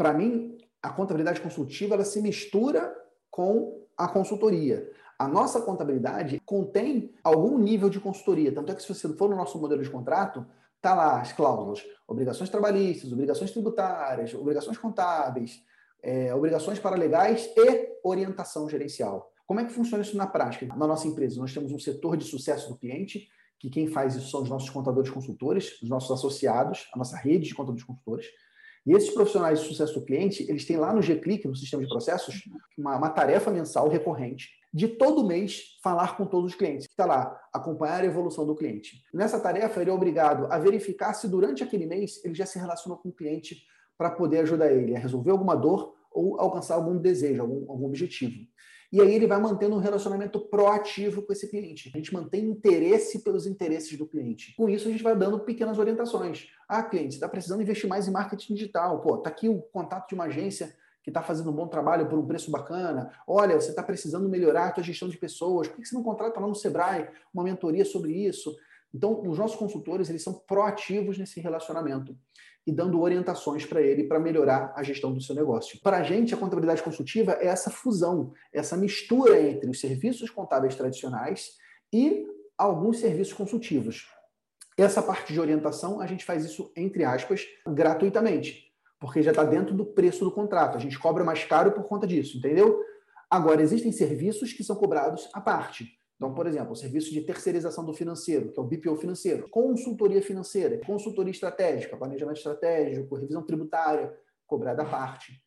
para mim, a contabilidade consultiva ela se mistura com a consultoria. A nossa contabilidade contém algum nível de consultoria. Tanto é que, se você for no nosso modelo de contrato, tá lá as cláusulas: obrigações trabalhistas, obrigações tributárias, obrigações contábeis, é, obrigações paralegais e orientação gerencial. Como é que funciona isso na prática? Na nossa empresa, nós temos um setor de sucesso do cliente, que quem faz isso são os nossos contadores consultores, os nossos associados, a nossa rede de contadores consultores. E esses profissionais de sucesso do cliente, eles têm lá no G-Click, no sistema de processos, uma, uma tarefa mensal recorrente de todo mês falar com todos os clientes. Está lá, acompanhar a evolução do cliente. Nessa tarefa, ele é obrigado a verificar se durante aquele mês ele já se relacionou com o cliente para poder ajudar ele a resolver alguma dor ou alcançar algum desejo, algum, algum objetivo. E aí ele vai mantendo um relacionamento proativo com esse cliente. A gente mantém interesse pelos interesses do cliente. Com isso, a gente vai dando pequenas orientações. Ah, cliente, está precisando investir mais em marketing digital. Pô, tá aqui o contato de uma agência que está fazendo um bom trabalho por um preço bacana. Olha, você está precisando melhorar a sua gestão de pessoas. Por que você não contrata lá no Sebrae uma mentoria sobre isso? Então, os nossos consultores, eles são proativos nesse relacionamento e dando orientações para ele para melhorar a gestão do seu negócio. Para a gente, a contabilidade consultiva é essa fusão, essa mistura entre os serviços contábeis tradicionais e alguns serviços consultivos. Essa parte de orientação, a gente faz isso, entre aspas, gratuitamente, porque já está dentro do preço do contrato. A gente cobra mais caro por conta disso, entendeu? Agora, existem serviços que são cobrados à parte. Então, por exemplo, o serviço de terceirização do financeiro, que é o BPO financeiro, consultoria financeira, consultoria estratégica, planejamento estratégico, revisão tributária, cobrada à parte.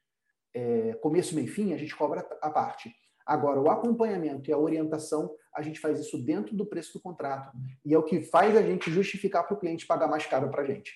É, começo, meio fim, a gente cobra à parte. Agora, o acompanhamento e a orientação, a gente faz isso dentro do preço do contrato. E é o que faz a gente justificar para o cliente pagar mais caro para a gente.